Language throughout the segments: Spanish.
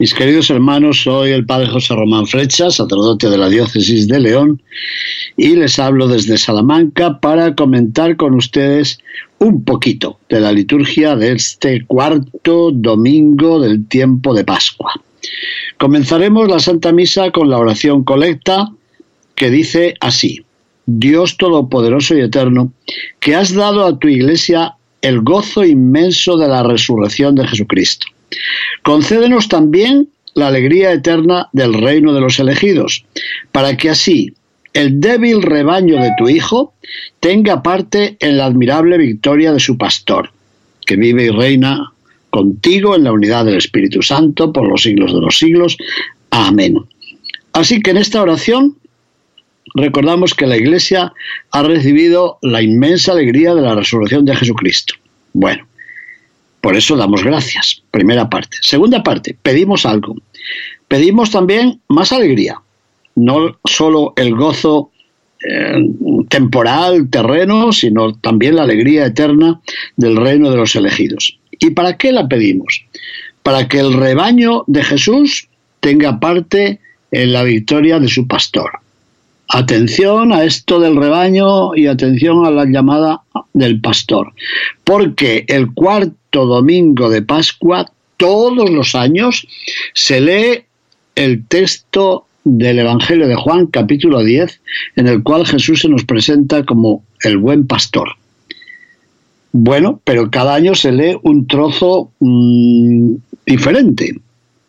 Mis queridos hermanos, soy el Padre José Román Flecha, sacerdote de la Diócesis de León, y les hablo desde Salamanca para comentar con ustedes un poquito de la liturgia de este cuarto domingo del tiempo de Pascua. Comenzaremos la Santa Misa con la oración colecta que dice así, Dios Todopoderoso y Eterno, que has dado a tu iglesia el gozo inmenso de la resurrección de Jesucristo Concédenos también la alegría eterna del reino de los elegidos, para que así el débil rebaño de tu Hijo tenga parte en la admirable victoria de su pastor, que vive y reina contigo en la unidad del Espíritu Santo por los siglos de los siglos. Amén. Así que en esta oración recordamos que la Iglesia ha recibido la inmensa alegría de la resurrección de Jesucristo. Bueno, por eso damos gracias. Primera parte. Segunda parte, pedimos algo. Pedimos también más alegría. No solo el gozo eh, temporal, terreno, sino también la alegría eterna del reino de los elegidos. ¿Y para qué la pedimos? Para que el rebaño de Jesús tenga parte en la victoria de su pastor. Atención a esto del rebaño y atención a la llamada del pastor, porque el cuarto domingo de Pascua, todos los años, se lee el texto del Evangelio de Juan, capítulo 10, en el cual Jesús se nos presenta como el buen pastor. Bueno, pero cada año se lee un trozo mm, diferente.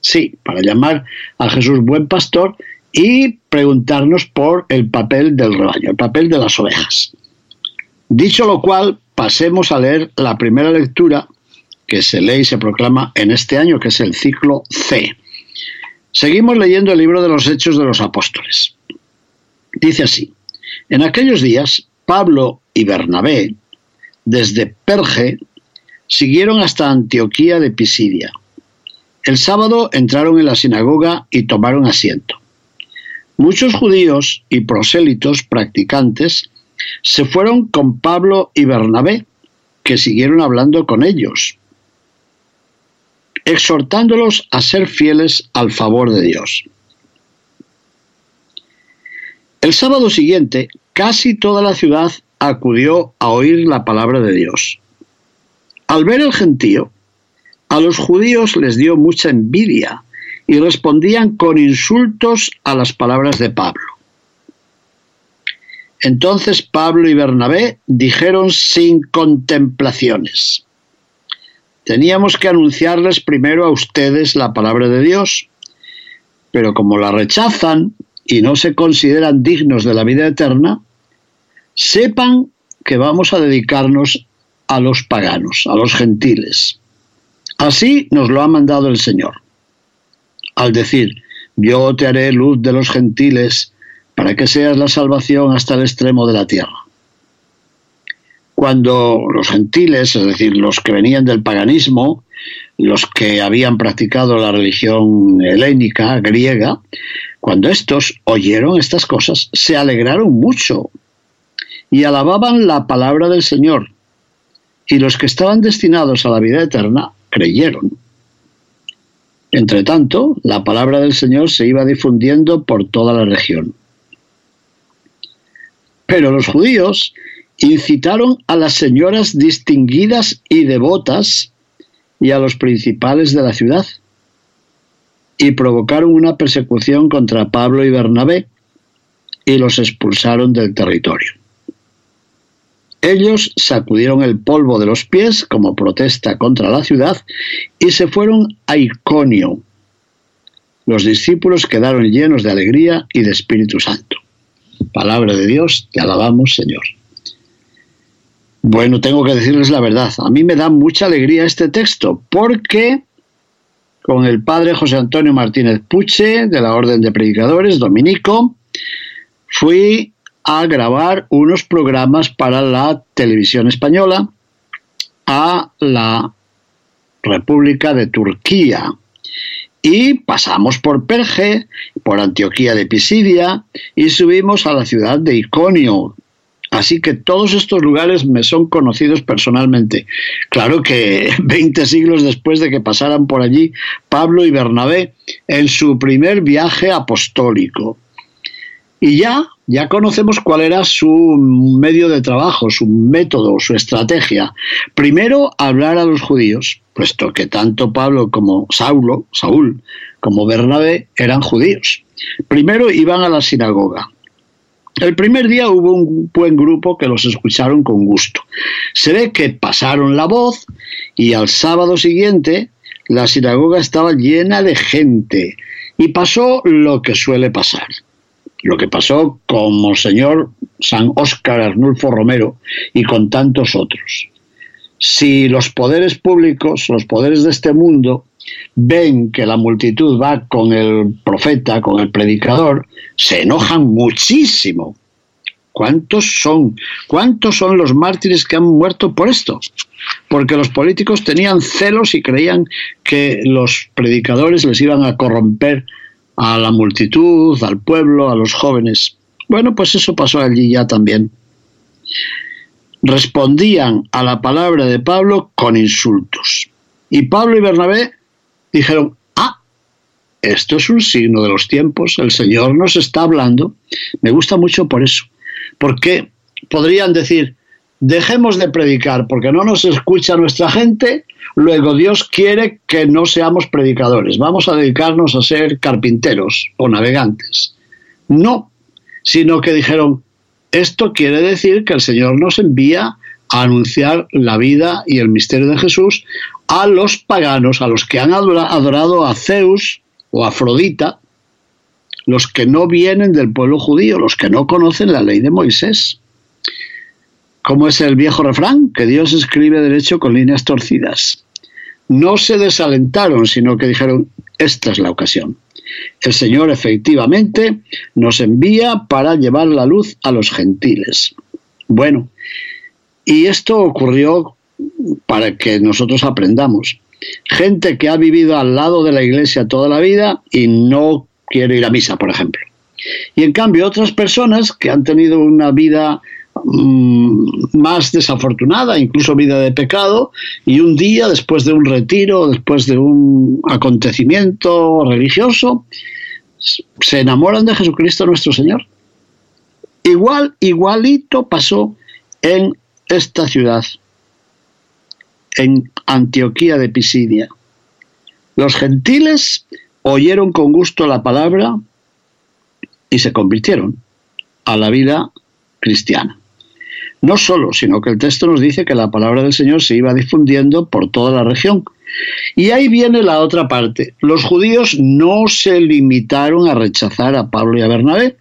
Sí, para llamar a Jesús buen pastor y preguntarnos por el papel del rebaño, el papel de las ovejas. Dicho lo cual, pasemos a leer la primera lectura que se lee y se proclama en este año, que es el ciclo C. Seguimos leyendo el libro de los Hechos de los Apóstoles. Dice así, en aquellos días Pablo y Bernabé, desde Perge, siguieron hasta Antioquía de Pisidia. El sábado entraron en la sinagoga y tomaron asiento. Muchos judíos y prosélitos practicantes se fueron con Pablo y Bernabé, que siguieron hablando con ellos exhortándolos a ser fieles al favor de Dios. El sábado siguiente, casi toda la ciudad acudió a oír la palabra de Dios. Al ver el gentío, a los judíos les dio mucha envidia y respondían con insultos a las palabras de Pablo. Entonces Pablo y Bernabé dijeron sin contemplaciones, Teníamos que anunciarles primero a ustedes la palabra de Dios, pero como la rechazan y no se consideran dignos de la vida eterna, sepan que vamos a dedicarnos a los paganos, a los gentiles. Así nos lo ha mandado el Señor. Al decir, yo te haré luz de los gentiles para que seas la salvación hasta el extremo de la tierra cuando los gentiles, es decir, los que venían del paganismo, los que habían practicado la religión helénica, griega, cuando estos oyeron estas cosas, se alegraron mucho y alababan la palabra del Señor. Y los que estaban destinados a la vida eterna creyeron. Entre tanto, la palabra del Señor se iba difundiendo por toda la región. Pero los judíos incitaron a las señoras distinguidas y devotas y a los principales de la ciudad y provocaron una persecución contra Pablo y Bernabé y los expulsaron del territorio. Ellos sacudieron el polvo de los pies como protesta contra la ciudad y se fueron a Iconio. Los discípulos quedaron llenos de alegría y de Espíritu Santo. Palabra de Dios, te alabamos, Señor. Bueno, tengo que decirles la verdad. A mí me da mucha alegría este texto porque con el padre José Antonio Martínez Puche de la Orden de Predicadores Dominico fui a grabar unos programas para la televisión española a la República de Turquía. Y pasamos por Perge, por Antioquía de Pisidia y subimos a la ciudad de Iconio. Así que todos estos lugares me son conocidos personalmente. Claro que 20 siglos después de que pasaran por allí Pablo y Bernabé en su primer viaje apostólico. Y ya, ya conocemos cuál era su medio de trabajo, su método, su estrategia. Primero, hablar a los judíos, puesto que tanto Pablo como Saulo, Saúl, como Bernabé eran judíos. Primero iban a la sinagoga. El primer día hubo un buen grupo que los escucharon con gusto. Se ve que pasaron la voz y al sábado siguiente la sinagoga estaba llena de gente y pasó lo que suele pasar lo que pasó con Monseñor San Óscar Arnulfo Romero y con tantos otros. Si los poderes públicos, los poderes de este mundo, ven que la multitud va con el profeta, con el predicador, se enojan muchísimo. ¿Cuántos son? ¿Cuántos son los mártires que han muerto por esto? Porque los políticos tenían celos y creían que los predicadores les iban a corromper a la multitud, al pueblo, a los jóvenes. Bueno, pues eso pasó allí ya también. Respondían a la palabra de Pablo con insultos. Y Pablo y Bernabé dijeron, ah, esto es un signo de los tiempos, el Señor nos está hablando. Me gusta mucho por eso, porque podrían decir, dejemos de predicar porque no nos escucha nuestra gente, luego Dios quiere que no seamos predicadores, vamos a dedicarnos a ser carpinteros o navegantes. No, sino que dijeron, esto quiere decir que el Señor nos envía a anunciar la vida y el misterio de Jesús a los paganos, a los que han adorado a Zeus o a Afrodita, los que no vienen del pueblo judío, los que no conocen la ley de Moisés. ¿Cómo es el viejo refrán? Que Dios escribe derecho con líneas torcidas. No se desalentaron, sino que dijeron, esta es la ocasión. El Señor efectivamente nos envía para llevar la luz a los gentiles. Bueno, y esto ocurrió para que nosotros aprendamos. Gente que ha vivido al lado de la iglesia toda la vida y no quiere ir a misa, por ejemplo. Y en cambio otras personas que han tenido una vida Mm, más desafortunada, incluso vida de pecado, y un día, después de un retiro, después de un acontecimiento religioso, se enamoran de Jesucristo nuestro Señor. Igual, igualito pasó en esta ciudad, en Antioquía de Pisidia. Los gentiles oyeron con gusto la palabra y se convirtieron a la vida cristiana. No solo, sino que el texto nos dice que la palabra del Señor se iba difundiendo por toda la región. Y ahí viene la otra parte. Los judíos no se limitaron a rechazar a Pablo y a Bernabé,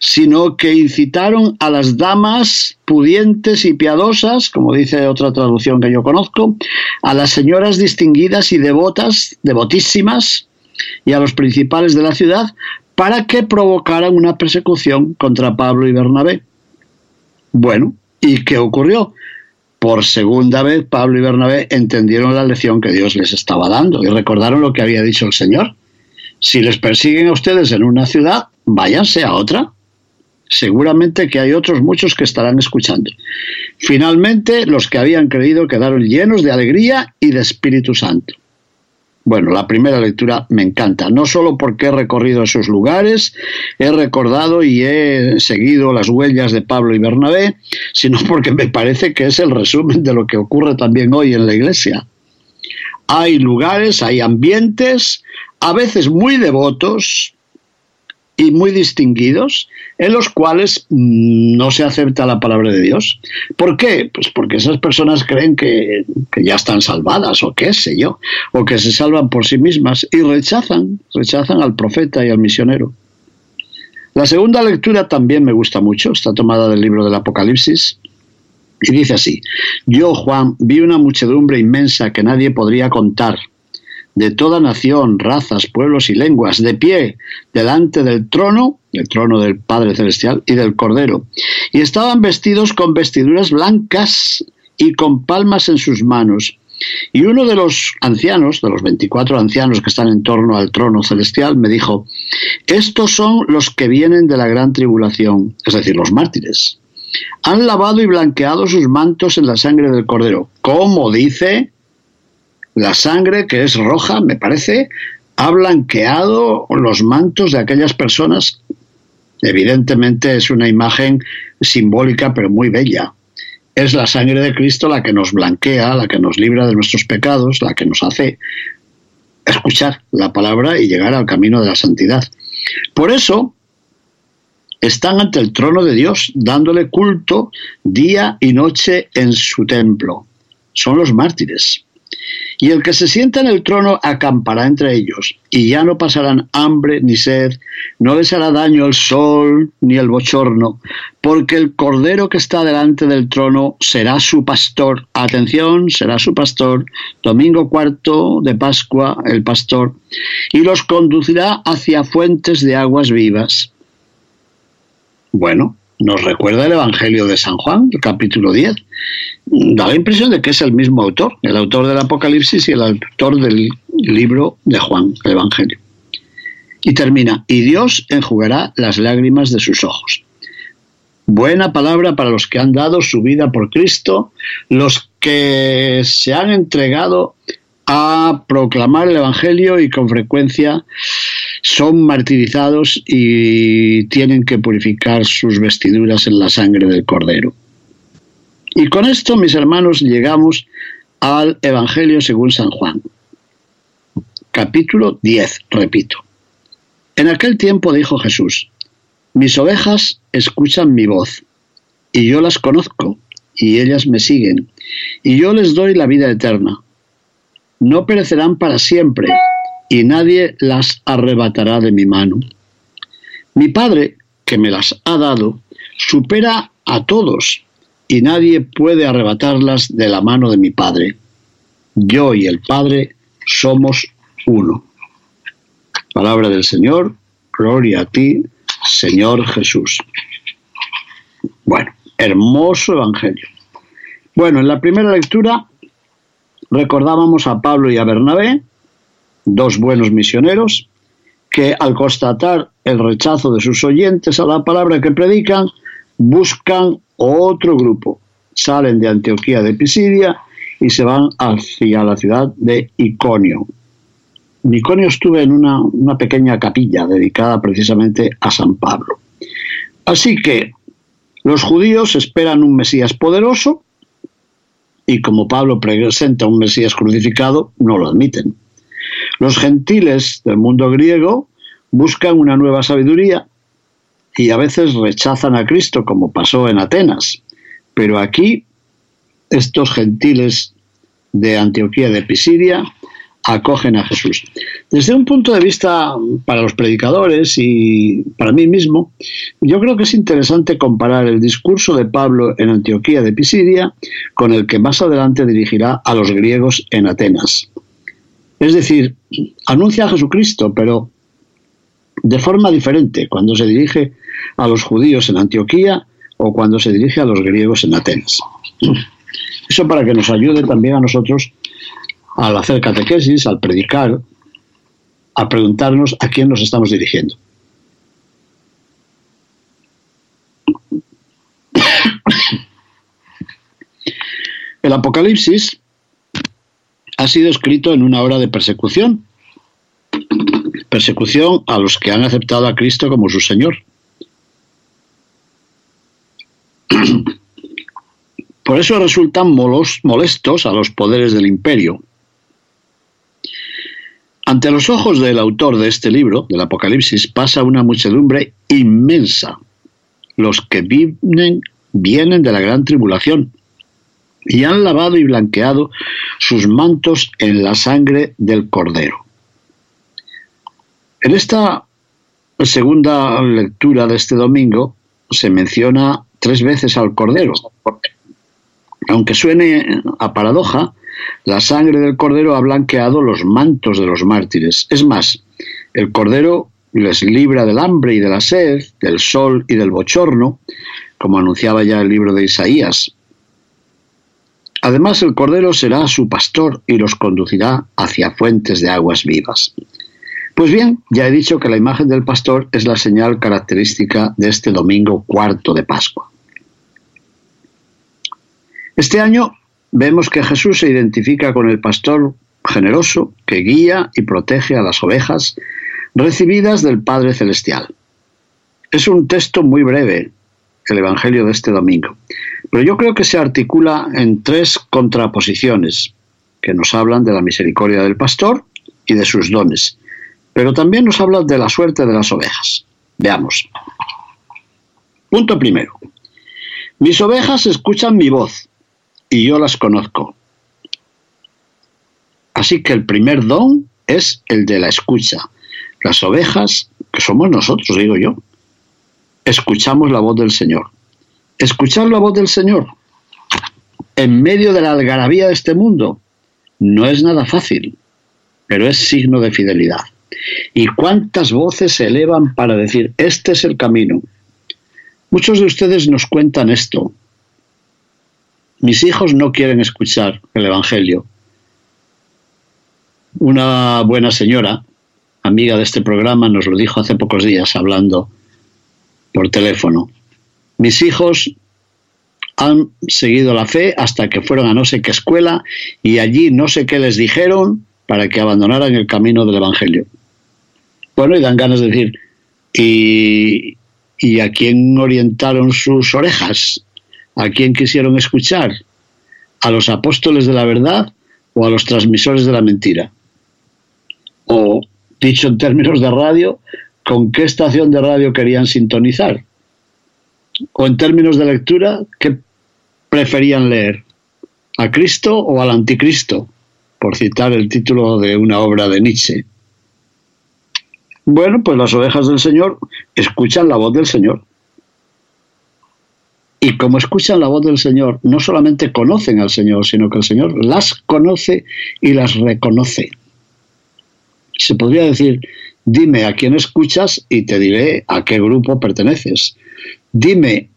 sino que incitaron a las damas pudientes y piadosas, como dice otra traducción que yo conozco, a las señoras distinguidas y devotas, devotísimas, y a los principales de la ciudad, para que provocaran una persecución contra Pablo y Bernabé. Bueno, ¿Y qué ocurrió? Por segunda vez, Pablo y Bernabé entendieron la lección que Dios les estaba dando y recordaron lo que había dicho el Señor. Si les persiguen a ustedes en una ciudad, váyanse a otra. Seguramente que hay otros muchos que estarán escuchando. Finalmente, los que habían creído quedaron llenos de alegría y de Espíritu Santo. Bueno, la primera lectura me encanta, no solo porque he recorrido esos lugares, he recordado y he seguido las huellas de Pablo y Bernabé, sino porque me parece que es el resumen de lo que ocurre también hoy en la iglesia. Hay lugares, hay ambientes, a veces muy devotos, y muy distinguidos en los cuales mm, no se acepta la palabra de Dios. ¿Por qué? Pues porque esas personas creen que, que, ya están salvadas o qué sé yo, o que se salvan por sí mismas y rechazan, rechazan al profeta y al misionero. La segunda lectura también me gusta mucho, está tomada del libro del Apocalipsis Y dice así, yo Juan vi una muchedumbre inmensa que nadie podría contar, de toda nación, razas, pueblos y lenguas, de pie delante del trono, el trono del Padre Celestial y del Cordero, y estaban vestidos con vestiduras blancas y con palmas en sus manos. Y uno de los ancianos, de los 24 ancianos que están en torno al trono celestial, me dijo, estos son los que vienen de la gran tribulación, es decir, los mártires. Han lavado y blanqueado sus mantos en la sangre del cordero. Como dice, la sangre que es roja, me parece, ha blanqueado los mantos de aquellas personas. Evidentemente es una imagen simbólica, pero muy bella. Es la sangre de Cristo la que nos blanquea, la que nos libra de nuestros pecados, la que nos hace escuchar la palabra y llegar al camino de la santidad. Por eso están ante el trono de Dios, dándole culto día y noche en su templo. Son los mártires. Y el que se sienta en el trono acampará entre ellos, y ya no pasarán hambre ni sed, no les hará daño el sol ni el bochorno, porque el cordero que está delante del trono será su pastor. Atención, será su pastor. Domingo cuarto de Pascua, el pastor, y los conducirá hacia fuentes de aguas vivas. Bueno, nos recuerda el Evangelio de San Juan, el capítulo 10. Da la impresión de que es el mismo autor, el autor del Apocalipsis y el autor del libro de Juan, el Evangelio. Y termina, y Dios enjugará las lágrimas de sus ojos. Buena palabra para los que han dado su vida por Cristo, los que se han entregado a proclamar el Evangelio y con frecuencia son martirizados y tienen que purificar sus vestiduras en la sangre del Cordero. Y con esto, mis hermanos, llegamos al Evangelio según San Juan. Capítulo 10, repito. En aquel tiempo dijo Jesús, mis ovejas escuchan mi voz, y yo las conozco, y ellas me siguen, y yo les doy la vida eterna no perecerán para siempre, y nadie las arrebatará de mi mano. Mi Padre, que me las ha dado, supera a todos, y nadie puede arrebatarlas de la mano de mi Padre. Yo y el Padre somos uno. Palabra del Señor, gloria a ti, Señor Jesús. Bueno, hermoso Evangelio. Bueno, en la primera lectura recordábamos a Pablo y a Bernabé, dos buenos misioneros, que al constatar el rechazo de sus oyentes a la palabra que predican, buscan otro grupo. Salen de Antioquía de Pisidia y se van hacia la ciudad de Iconio. Iconio estuve en una, una pequeña capilla dedicada precisamente a San Pablo. Así que los judíos esperan un Mesías poderoso, y como Pablo presenta un Mesías crucificado, no lo admiten. Los gentiles del mundo griego buscan una nueva sabiduría y a veces rechazan a Cristo, como pasó en Atenas. Pero aquí, estos gentiles de Antioquía de Pisidia acogen a Jesús. Desde un punto de vista para los predicadores y para mí mismo, yo creo que es interesante comparar el discurso de Pablo en Antioquía de Pisidia con el que más adelante dirigirá a los griegos en Atenas. Es decir, anuncia a Jesucristo, pero de forma diferente cuando se dirige a los judíos en Antioquía o cuando se dirige a los griegos en Atenas. Eso para que nos ayude también a nosotros al hacer catequesis, al predicar, a preguntarnos a quién nos estamos dirigiendo. El Apocalipsis ha sido escrito en una hora de persecución, persecución a los que han aceptado a Cristo como su Señor. Por eso resultan molestos a los poderes del imperio, ante los ojos del autor de este libro, del Apocalipsis, pasa una muchedumbre inmensa. Los que vienen, vienen de la gran tribulación y han lavado y blanqueado sus mantos en la sangre del Cordero. En esta segunda lectura de este domingo se menciona tres veces al Cordero. Aunque suene a paradoja, la sangre del cordero ha blanqueado los mantos de los mártires. Es más, el cordero les libra del hambre y de la sed, del sol y del bochorno, como anunciaba ya el libro de Isaías. Además, el Cordero será su pastor y los conducirá hacia fuentes de aguas vivas. Pues bien, ya he dicho que la imagen del pastor es la señal característica de este domingo cuarto de Pascua. Este año vemos que Jesús se identifica con el pastor generoso que guía y protege a las ovejas recibidas del Padre Celestial. Es un texto muy breve, el Evangelio de este domingo, pero yo creo que se articula en tres contraposiciones que nos hablan de la misericordia del pastor y de sus dones, pero también nos hablan de la suerte de las ovejas. Veamos. Punto primero. Mis ovejas escuchan mi voz y yo las conozco. Así que el primer don es el de la escucha. Las ovejas, que somos nosotros, digo yo, escuchamos la voz del Señor. Escuchar la voz del Señor en medio de la algarabía de este mundo no es nada fácil, pero es signo de fidelidad. ¿Y cuántas voces se elevan para decir, este es el camino? Muchos de ustedes nos cuentan esto. Mis hijos no quieren escuchar el Evangelio. Una buena señora amiga de este programa, nos lo dijo hace pocos días hablando por teléfono. Mis hijos han seguido la fe hasta que fueron a no sé qué escuela y allí no sé qué les dijeron para que abandonaran el camino del Evangelio. Bueno, y dan ganas de decir, ¿y, ¿y a quién orientaron sus orejas? ¿A quién quisieron escuchar? ¿A los apóstoles de la verdad o a los transmisores de la mentira? O dicho en términos de radio, con qué estación de radio querían sintonizar. O en términos de lectura, ¿qué preferían leer? ¿A Cristo o al anticristo? Por citar el título de una obra de Nietzsche. Bueno, pues las ovejas del Señor escuchan la voz del Señor. Y como escuchan la voz del Señor, no solamente conocen al Señor, sino que el Señor las conoce y las reconoce se podría decir, dime a quién escuchas y te diré a qué grupo perteneces. Dime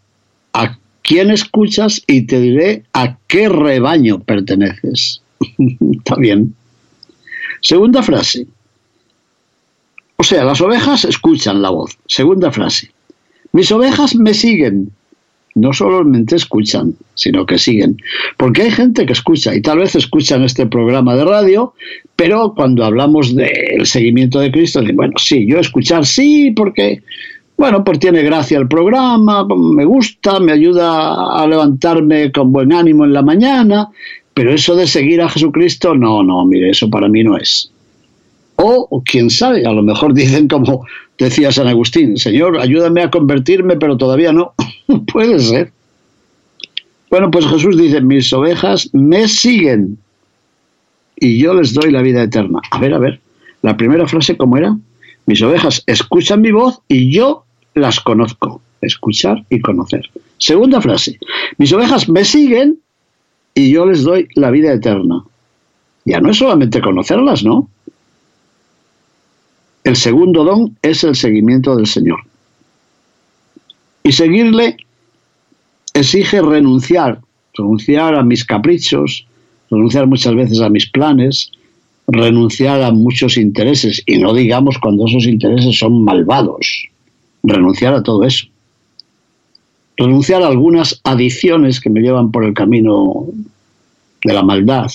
a quién escuchas y te diré a qué rebaño perteneces. Está bien. Segunda frase. O sea, las ovejas escuchan la voz. Segunda frase. Mis ovejas me siguen no solamente escuchan, sino que siguen. Porque hay gente que escucha y tal vez escuchan este programa de radio, pero cuando hablamos del seguimiento de Cristo, dicen, bueno, sí, yo escuchar sí, porque, bueno, pues tiene gracia el programa, me gusta, me ayuda a levantarme con buen ánimo en la mañana, pero eso de seguir a Jesucristo, no, no, mire, eso para mí no es. O, quién sabe, a lo mejor dicen como decía San Agustín, Señor, ayúdame a convertirme, pero todavía no. Puede ser. Bueno, pues Jesús dice, mis ovejas me siguen y yo les doy la vida eterna. A ver, a ver, la primera frase, ¿cómo era? Mis ovejas escuchan mi voz y yo las conozco. Escuchar y conocer. Segunda frase, mis ovejas me siguen y yo les doy la vida eterna. Ya no es solamente conocerlas, ¿no? El segundo don es el seguimiento del Señor. Y seguirle exige renunciar, renunciar a mis caprichos, renunciar muchas veces a mis planes, renunciar a muchos intereses, y no digamos cuando esos intereses son malvados, renunciar a todo eso. Renunciar a algunas adiciones que me llevan por el camino de la maldad,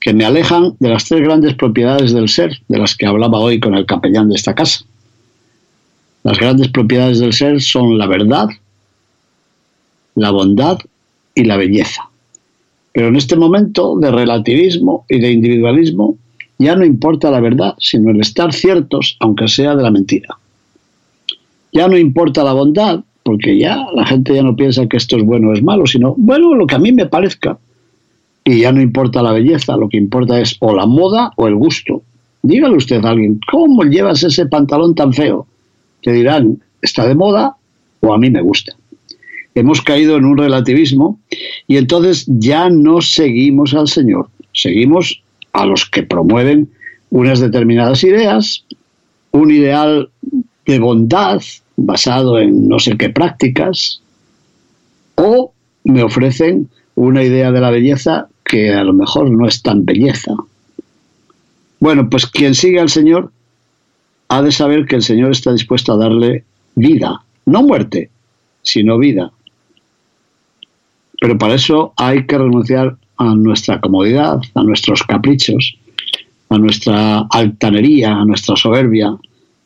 que me alejan de las tres grandes propiedades del ser, de las que hablaba hoy con el capellán de esta casa. Las grandes propiedades del ser son la verdad, la bondad y la belleza. Pero en este momento de relativismo y de individualismo ya no importa la verdad, sino el estar ciertos, aunque sea de la mentira. Ya no importa la bondad, porque ya la gente ya no piensa que esto es bueno o es malo, sino, bueno, lo que a mí me parezca y ya no importa la belleza, lo que importa es o la moda o el gusto. Dígale usted a alguien, ¿cómo llevas ese pantalón tan feo? Te dirán, está de moda o a mí me gusta. hemos caído en un relativismo y entonces ya no seguimos al Señor, seguimos a los que promueven unas determinadas ideas, un ideal de bondad basado en no sé qué prácticas, o me ofrecen una idea de la belleza que a lo mejor no es tan belleza. Bueno, pues quien sigue al Señor ha de saber que el Señor está dispuesto a darle vida, no muerte, sino vida. Pero para eso hay que renunciar a nuestra comodidad, a nuestros caprichos, a nuestra altanería, a nuestra soberbia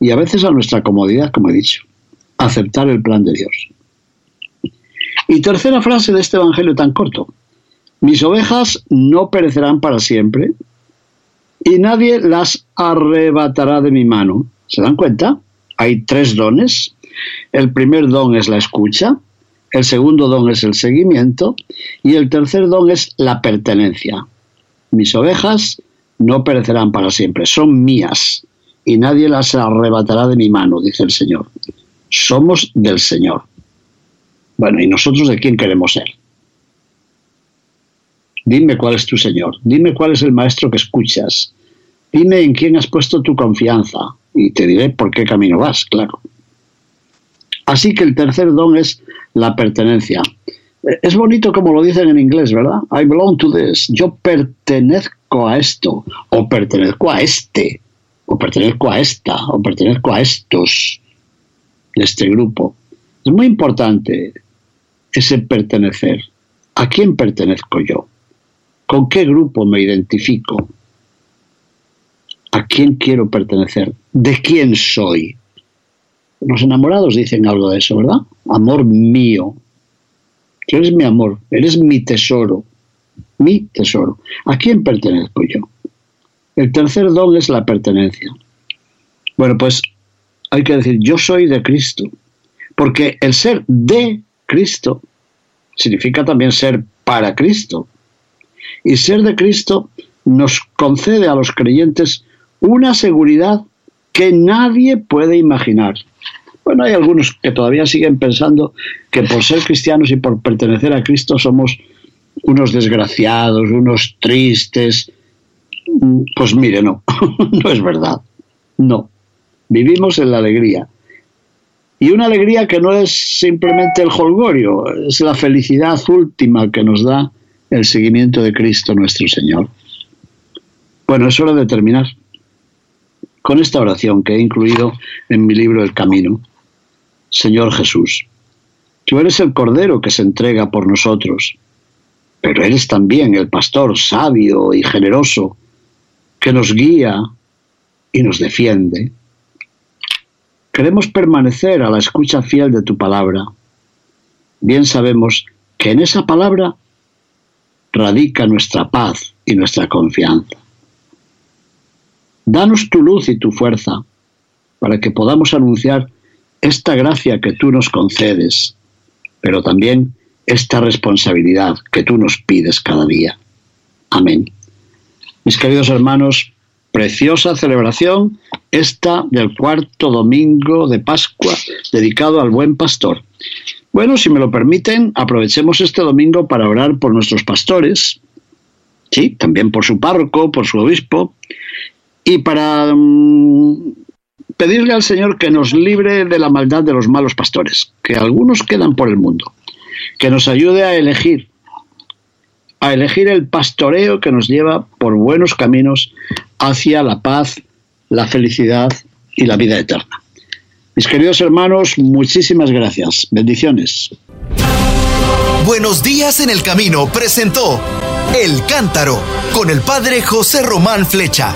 y a veces a nuestra comodidad, como he dicho. Aceptar el plan de Dios. Y tercera frase de este Evangelio tan corto. Mis ovejas no perecerán para siempre y nadie las arrebatará de mi mano. ¿Se dan cuenta? Hay tres dones. El primer don es la escucha, el segundo don es el seguimiento y el tercer don es la pertenencia. Mis ovejas no perecerán para siempre, son mías y nadie las arrebatará de mi mano, dice el Señor. Somos del Señor. Bueno, ¿y nosotros de quién queremos ser? Dime cuál es tu Señor, dime cuál es el Maestro que escuchas, dime en quién has puesto tu confianza y te diré por qué camino vas, claro. Así que el tercer don es la pertenencia. Es bonito como lo dicen en inglés, ¿verdad? I belong to this. Yo pertenezco a esto, o pertenezco a este, o pertenezco a esta, o pertenezco a estos de este grupo. Es muy importante ese pertenecer. ¿A quién pertenezco yo? ¿Con qué grupo me identifico? ¿A quién quiero pertenecer? ¿De quién soy? Los enamorados dicen algo de eso, ¿verdad? Amor mío. Tú eres mi amor, eres mi tesoro, mi tesoro. ¿A quién pertenezco yo? El tercer don es la pertenencia. Bueno, pues hay que decir, yo soy de Cristo, porque el ser de Cristo significa también ser para Cristo. Y ser de Cristo nos concede a los creyentes una seguridad que nadie puede imaginar. Bueno, hay algunos que todavía siguen pensando que por ser cristianos y por pertenecer a Cristo somos unos desgraciados, unos tristes. Pues mire, no, no es verdad. No, vivimos en la alegría. Y una alegría que no es simplemente el holgorio, es la felicidad última que nos da el seguimiento de Cristo nuestro Señor. Bueno, es hora de terminar con esta oración que he incluido en mi libro El Camino. Señor Jesús, tú eres el Cordero que se entrega por nosotros, pero eres también el pastor sabio y generoso que nos guía y nos defiende Queremos permanecer a la escucha fiel de tu palabra. Bien sabemos que en esa palabra radica nuestra paz y nuestra confianza. Danos tu luz y tu fuerza para que podamos anunciar esta gracia que tú nos concedes, pero también esta responsabilidad que tú nos pides cada día. Amén. Mis queridos hermanos, preciosa celebración esta del cuarto domingo de Pascua dedicado al buen pastor. Bueno, si me lo permiten, aprovechemos este domingo para orar por nuestros pastores, sí, también por su párroco, por su obispo, y para mm, pedirle al Señor que nos libre de la maldad de los malos pastores, que algunos quedan por el mundo, que nos ayude a elegir a elegir el pastoreo que nos lleva por buenos caminos hacia la paz, la felicidad y la vida eterna. Mis queridos hermanos, muchísimas gracias. Bendiciones. Buenos días en el camino presentó El Cántaro con el padre José Román Flecha.